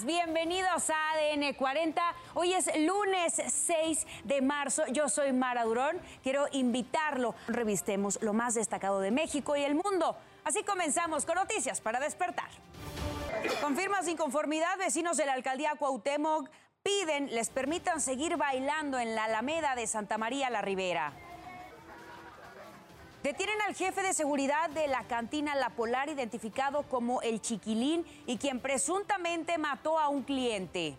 bienvenidos a ADN 40. Hoy es lunes 6 de marzo. Yo soy Mara Durón. Quiero invitarlo. Revistemos lo más destacado de México y el mundo. Así comenzamos con noticias para despertar. Confirmas inconformidad, vecinos de la alcaldía Cuauhtémoc piden les permitan seguir bailando en la Alameda de Santa María la Ribera. Detienen al jefe de seguridad de la cantina La Polar, identificado como el Chiquilín, y quien presuntamente mató a un cliente.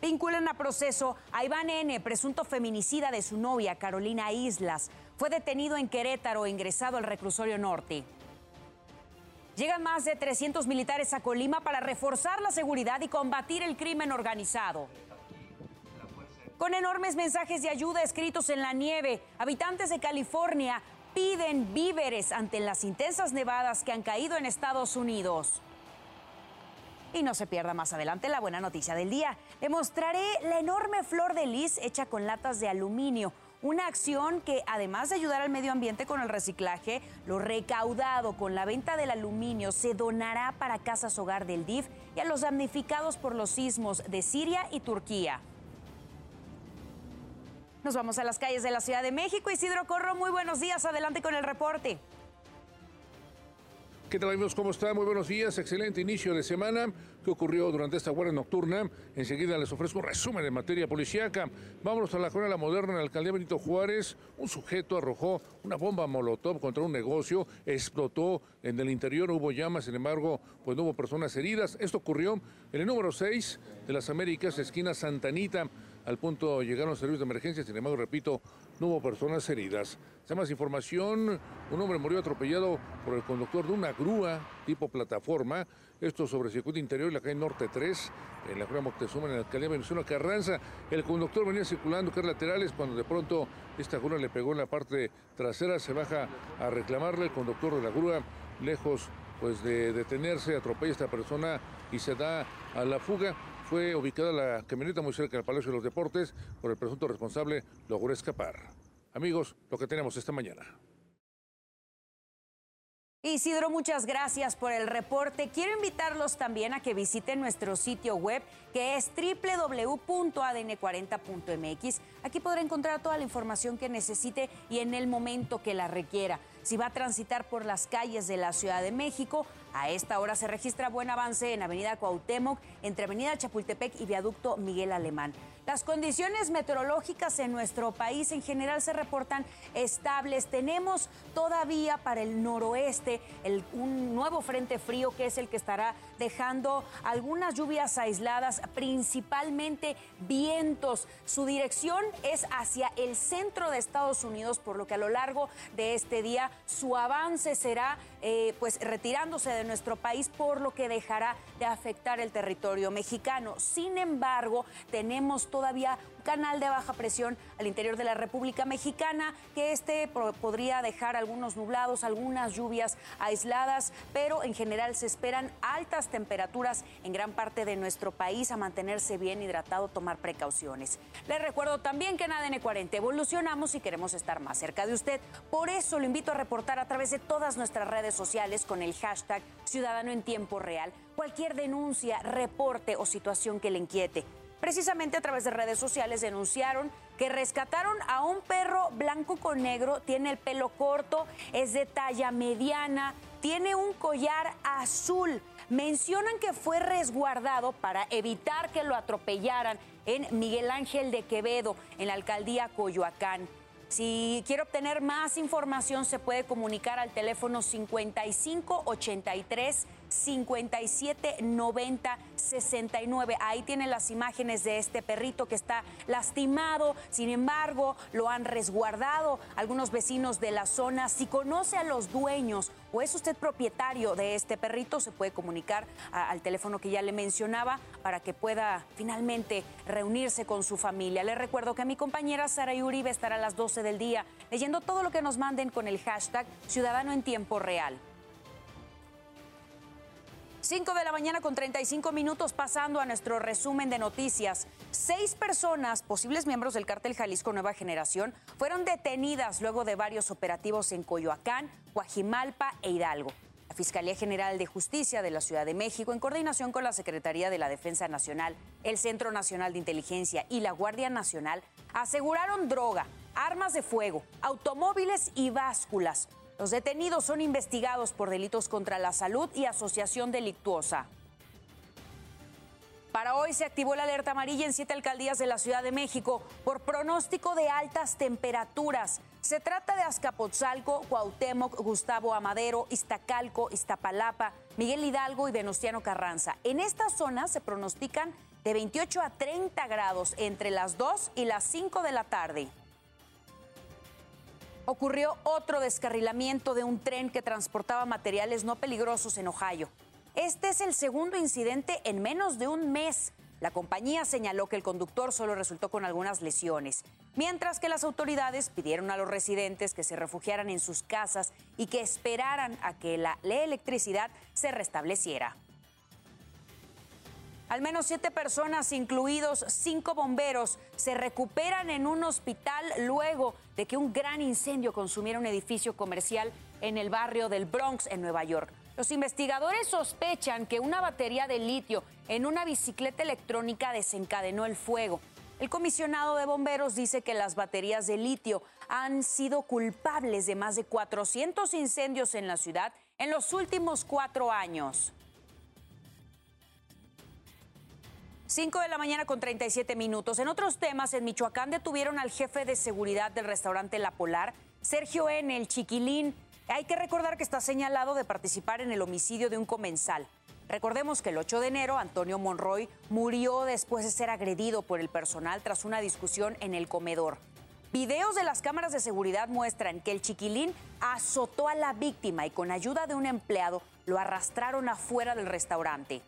Vinculan a proceso a Iván N., presunto feminicida de su novia, Carolina Islas. Fue detenido en Querétaro ingresado al reclusorio norte. Llegan más de 300 militares a Colima para reforzar la seguridad y combatir el crimen organizado. Con enormes mensajes de ayuda escritos en la nieve, habitantes de California piden víveres ante las intensas nevadas que han caído en Estados Unidos. Y no se pierda más adelante la buena noticia del día. Le mostraré la enorme flor de lis hecha con latas de aluminio. Una acción que, además de ayudar al medio ambiente con el reciclaje, lo recaudado con la venta del aluminio se donará para Casas Hogar del DIF y a los damnificados por los sismos de Siria y Turquía. Nos vamos a las calles de la Ciudad de México. Isidro Corro, muy buenos días. Adelante con el reporte. ¿Qué tal amigos? ¿Cómo están? Muy buenos días. Excelente inicio de semana. ¿Qué ocurrió durante esta guardia nocturna? Enseguida les ofrezco un resumen en materia policíaca. Vámonos a la la moderna en la alcaldía Benito Juárez. Un sujeto arrojó una bomba molotov contra un negocio, explotó en el interior, hubo llamas, sin embargo, pues no hubo personas heridas. Esto ocurrió en el número 6 de las Américas, esquina Santanita. Al punto llegaron servicios de emergencia, sin embargo, repito, no hubo personas heridas. Se más información, un hombre murió atropellado por el conductor de una grúa tipo plataforma, esto sobre el circuito interior y la calle Norte 3, en la Grúa Moctezuma, en la alcaldía Venezuela Carranza. El conductor venía circulando carros laterales cuando de pronto esta grúa le pegó en la parte trasera, se baja a reclamarle, el conductor de la grúa, lejos pues de detenerse, atropella a esta persona y se da a la fuga fue ubicada la camioneta muy cerca del Palacio de los Deportes, por el presunto responsable logró escapar. Amigos, lo que tenemos esta mañana. Isidro, muchas gracias por el reporte. Quiero invitarlos también a que visiten nuestro sitio web que es www.adn40.mx. Aquí podrá encontrar toda la información que necesite y en el momento que la requiera. Si va a transitar por las calles de la Ciudad de México, a esta hora se registra buen avance en Avenida Cuauhtémoc, entre Avenida Chapultepec y Viaducto Miguel Alemán. Las condiciones meteorológicas en nuestro país en general se reportan estables. Tenemos todavía para el noroeste un nuevo frente frío que es el que estará dejando algunas lluvias aisladas, principalmente vientos. Su dirección es hacia el centro de Estados Unidos, por lo que a lo largo de este día su avance será eh, pues retirándose de nuestro país, por lo que dejará de afectar el territorio mexicano. Sin embargo, tenemos todavía un canal de baja presión al interior de la República Mexicana, que este podría dejar algunos nublados, algunas lluvias aisladas, pero en general se esperan altas temperaturas en gran parte de nuestro país a mantenerse bien hidratado, tomar precauciones. Les recuerdo también que en ADN 40 evolucionamos y queremos estar más cerca de usted. Por eso lo invito a reportar a través de todas nuestras redes sociales con el hashtag Ciudadano en Tiempo Real cualquier denuncia, reporte o situación que le inquiete. Precisamente a través de redes sociales denunciaron que rescataron a un perro blanco con negro, tiene el pelo corto, es de talla mediana, tiene un collar azul. Mencionan que fue resguardado para evitar que lo atropellaran en Miguel Ángel de Quevedo, en la alcaldía Coyoacán. Si quiere obtener más información, se puede comunicar al teléfono 5583 5790 69. Ahí tienen las imágenes de este perrito que está lastimado. Sin embargo, lo han resguardado algunos vecinos de la zona. Si conoce a los dueños o es usted propietario de este perrito, se puede comunicar al teléfono que ya le mencionaba para que pueda finalmente reunirse con su familia. Le recuerdo que mi compañera Sara Uribe estará a las 12 del día leyendo todo lo que nos manden con el hashtag Ciudadano en Tiempo Real. 5 de la mañana con 35 minutos pasando a nuestro resumen de noticias. Seis personas, posibles miembros del cártel Jalisco Nueva Generación, fueron detenidas luego de varios operativos en Coyoacán, Guajimalpa e Hidalgo. La Fiscalía General de Justicia de la Ciudad de México, en coordinación con la Secretaría de la Defensa Nacional, el Centro Nacional de Inteligencia y la Guardia Nacional, aseguraron droga, armas de fuego, automóviles y básculas. Los detenidos son investigados por delitos contra la salud y asociación delictuosa. Para hoy se activó la alerta amarilla en siete alcaldías de la Ciudad de México por pronóstico de altas temperaturas. Se trata de Azcapotzalco, Cuauhtémoc, Gustavo Amadero, Iztacalco, Iztapalapa, Miguel Hidalgo y Venustiano Carranza. En estas zonas se pronostican de 28 a 30 grados entre las 2 y las 5 de la tarde. Ocurrió otro descarrilamiento de un tren que transportaba materiales no peligrosos en Ohio. Este es el segundo incidente en menos de un mes. La compañía señaló que el conductor solo resultó con algunas lesiones, mientras que las autoridades pidieron a los residentes que se refugiaran en sus casas y que esperaran a que la, electricidad se restableciera. Al menos siete personas, incluidos cinco bomberos, se recuperan en un hospital luego de que un gran incendio consumiera un edificio comercial en el barrio del Bronx, en Nueva York. Los investigadores sospechan que una batería de litio en una bicicleta electrónica desencadenó el fuego. El comisionado de bomberos dice que las baterías de litio han sido culpables de más de 400 incendios en la ciudad en los últimos cuatro años. 5 de la mañana con 37 minutos. En otros temas, en Michoacán detuvieron al jefe de seguridad del restaurante La Polar, Sergio N., el Chiquilín. Hay que recordar que está señalado de participar en el homicidio de un comensal. Recordemos que el 8 de enero Antonio Monroy murió después de ser agredido por el personal tras una discusión en el comedor. Videos de las cámaras de seguridad muestran que el chiquilín azotó a la víctima y con ayuda de un empleado lo arrastraron afuera del restaurante.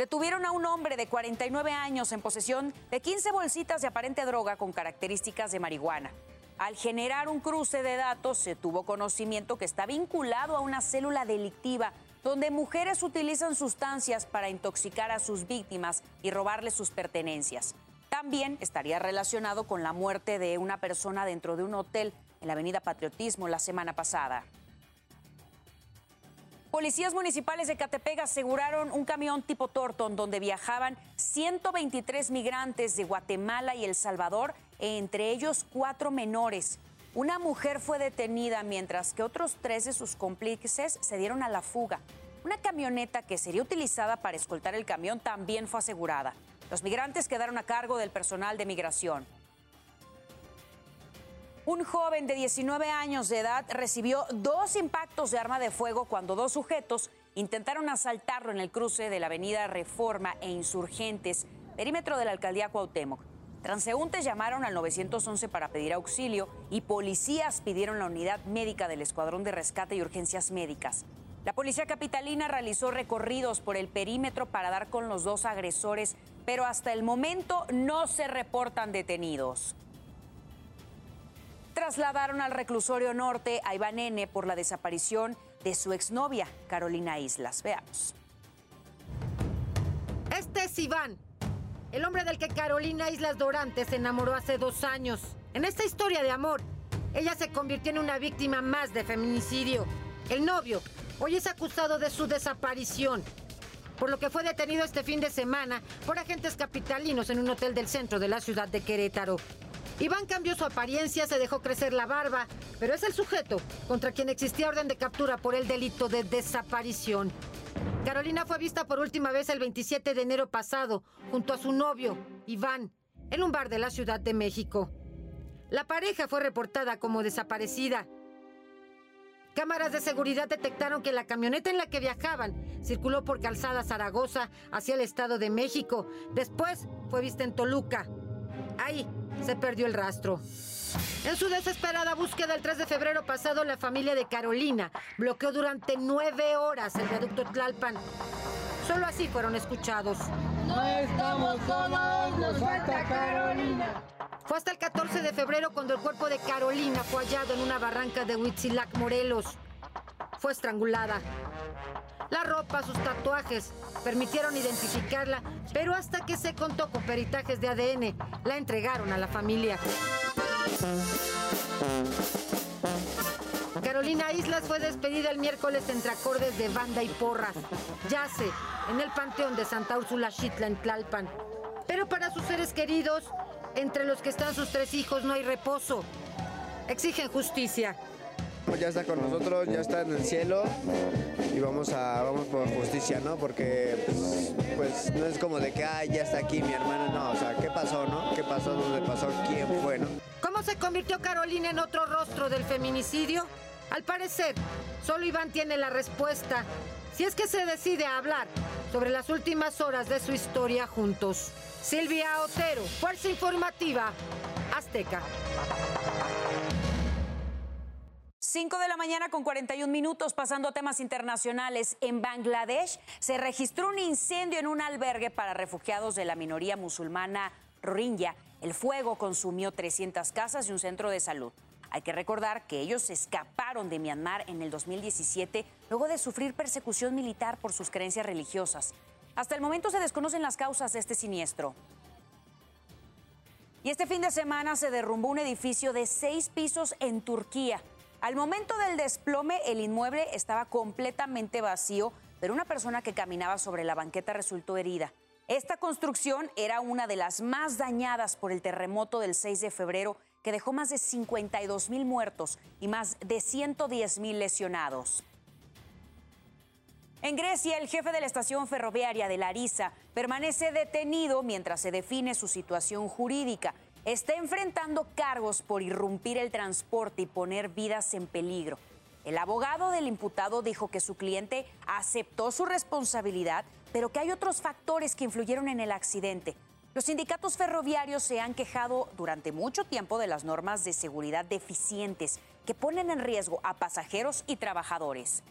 Detuvieron a un hombre de 49 años en posesión de 15 bolsitas de aparente droga con características de marihuana. Al generar un cruce de datos se tuvo conocimiento que está vinculado a una célula delictiva donde mujeres utilizan sustancias para intoxicar a sus víctimas y robarles sus pertenencias. También estaría relacionado con la muerte de una persona dentro de un hotel en la Avenida Patriotismo la semana pasada. Policías municipales de Catepega aseguraron un camión tipo Torton donde viajaban 123 migrantes de Guatemala y El Salvador, entre ellos cuatro menores. Una mujer fue detenida mientras que otros tres de sus cómplices se dieron a la fuga. Una camioneta que sería utilizada para escoltar el camión también fue asegurada. Los migrantes quedaron a cargo del personal de migración. Un joven de 19 años de edad recibió dos impactos de arma de fuego cuando dos sujetos intentaron asaltarlo en el cruce de la avenida Reforma e Insurgentes, perímetro de la alcaldía Cuauhtémoc. Transeúntes llamaron al 911 para pedir auxilio y policías pidieron la unidad médica del Escuadrón de Rescate y Urgencias Médicas. La policía capitalina realizó recorridos por el perímetro para dar con los dos agresores, pero hasta el momento no se reportan detenidos trasladaron al reclusorio norte a Iván N. por la desaparición de su exnovia, Carolina Islas. Veamos. Este es Iván, el hombre del que Carolina Islas Dorante se enamoró hace dos años. En esta historia de amor, ella se convirtió en una víctima más de feminicidio. El novio hoy es acusado de su desaparición, por lo que fue detenido este fin de semana por agentes capitalinos en un hotel del centro de la ciudad de Querétaro. Iván cambió su apariencia, se dejó crecer la barba, pero es el sujeto contra quien existía orden de captura por el delito de desaparición. Carolina fue vista por última vez el 27 de enero pasado junto a su novio, Iván, en un bar de la Ciudad de México. La pareja fue reportada como desaparecida. Cámaras de seguridad detectaron que la camioneta en la que viajaban circuló por Calzada Zaragoza hacia el Estado de México. Después fue vista en Toluca. Ahí se perdió el rastro. En su desesperada búsqueda el 3 de febrero pasado, la familia de Carolina bloqueó durante nueve horas el viaducto Tlalpan. Solo así fueron escuchados. No estamos solos, nos falta Carolina. Fue hasta el 14 de febrero cuando el cuerpo de Carolina fue hallado en una barranca de Huitzilac, Morelos. Fue estrangulada. La ropa, sus tatuajes permitieron identificarla, pero hasta que se contó con peritajes de ADN, la entregaron a la familia. Carolina Islas fue despedida el miércoles entre acordes de banda y porras. Yace en el panteón de Santa Úrsula Xitla en Tlalpan. Pero para sus seres queridos, entre los que están sus tres hijos, no hay reposo. Exigen justicia. Ya está con nosotros, ya está en el cielo y vamos a vamos por justicia, ¿no? Porque pues, pues no es como de que ay, ya está aquí mi hermana, no, o sea, ¿qué pasó, no? ¿Qué pasó? ¿Dónde pasó? ¿Quién fue, no? ¿Cómo se convirtió Carolina en otro rostro del feminicidio? Al parecer, solo Iván tiene la respuesta. Si es que se decide a hablar sobre las últimas horas de su historia juntos. Silvia Otero, Fuerza Informativa, Azteca. 5 de la mañana con 41 minutos, pasando a temas internacionales. En Bangladesh se registró un incendio en un albergue para refugiados de la minoría musulmana Rohingya. El fuego consumió 300 casas y un centro de salud. Hay que recordar que ellos escaparon de Myanmar en el 2017 luego de sufrir persecución militar por sus creencias religiosas. Hasta el momento se desconocen las causas de este siniestro. Y este fin de semana se derrumbó un edificio de seis pisos en Turquía. Al momento del desplome, el inmueble estaba completamente vacío, pero una persona que caminaba sobre la banqueta resultó herida. Esta construcción era una de las más dañadas por el terremoto del 6 de febrero que dejó más de 52 mil muertos y más de 110 mil lesionados. En Grecia, el jefe de la estación ferroviaria de Larisa permanece detenido mientras se define su situación jurídica. Está enfrentando cargos por irrumpir el transporte y poner vidas en peligro. El abogado del imputado dijo que su cliente aceptó su responsabilidad, pero que hay otros factores que influyeron en el accidente. Los sindicatos ferroviarios se han quejado durante mucho tiempo de las normas de seguridad deficientes que ponen en riesgo a pasajeros y trabajadores.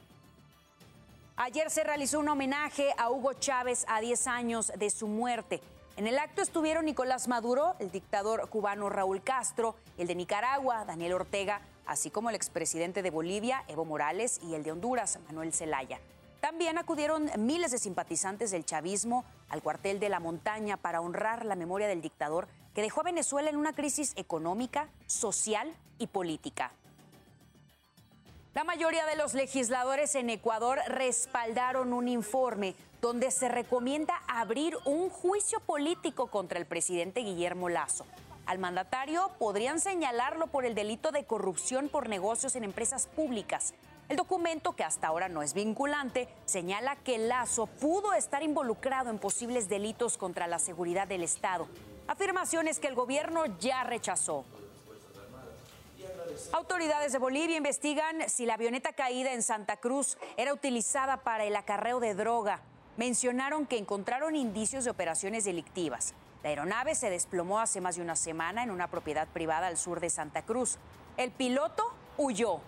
Ayer se realizó un homenaje a Hugo Chávez a 10 años de su muerte. En el acto estuvieron Nicolás Maduro, el dictador cubano Raúl Castro, el de Nicaragua, Daniel Ortega, así como el expresidente de Bolivia, Evo Morales, y el de Honduras, Manuel Zelaya. También acudieron miles de simpatizantes del chavismo al cuartel de la montaña para honrar la memoria del dictador que dejó a Venezuela en una crisis económica, social y política. La mayoría de los legisladores en Ecuador respaldaron un informe donde se recomienda abrir un juicio político contra el presidente Guillermo Lazo. Al mandatario podrían señalarlo por el delito de corrupción por negocios en empresas públicas el documento, que hasta ahora no es vinculante, señala que Lazo pudo estar involucrado en posibles delitos contra la seguridad del Estado. Afirmaciones que el gobierno ya rechazó. Autoridades de Bolivia investigan si la avioneta caída en Santa Cruz era utilizada para el acarreo de droga. Mencionaron que encontraron indicios de operaciones delictivas. La aeronave se desplomó hace más de una semana en una propiedad privada al sur de Santa Cruz. El piloto huyó.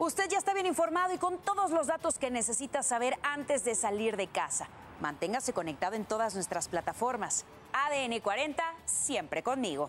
Usted ya está bien informado y con todos los datos que necesita saber antes de salir de casa. Manténgase conectado en todas nuestras plataformas. ADN 40, siempre conmigo.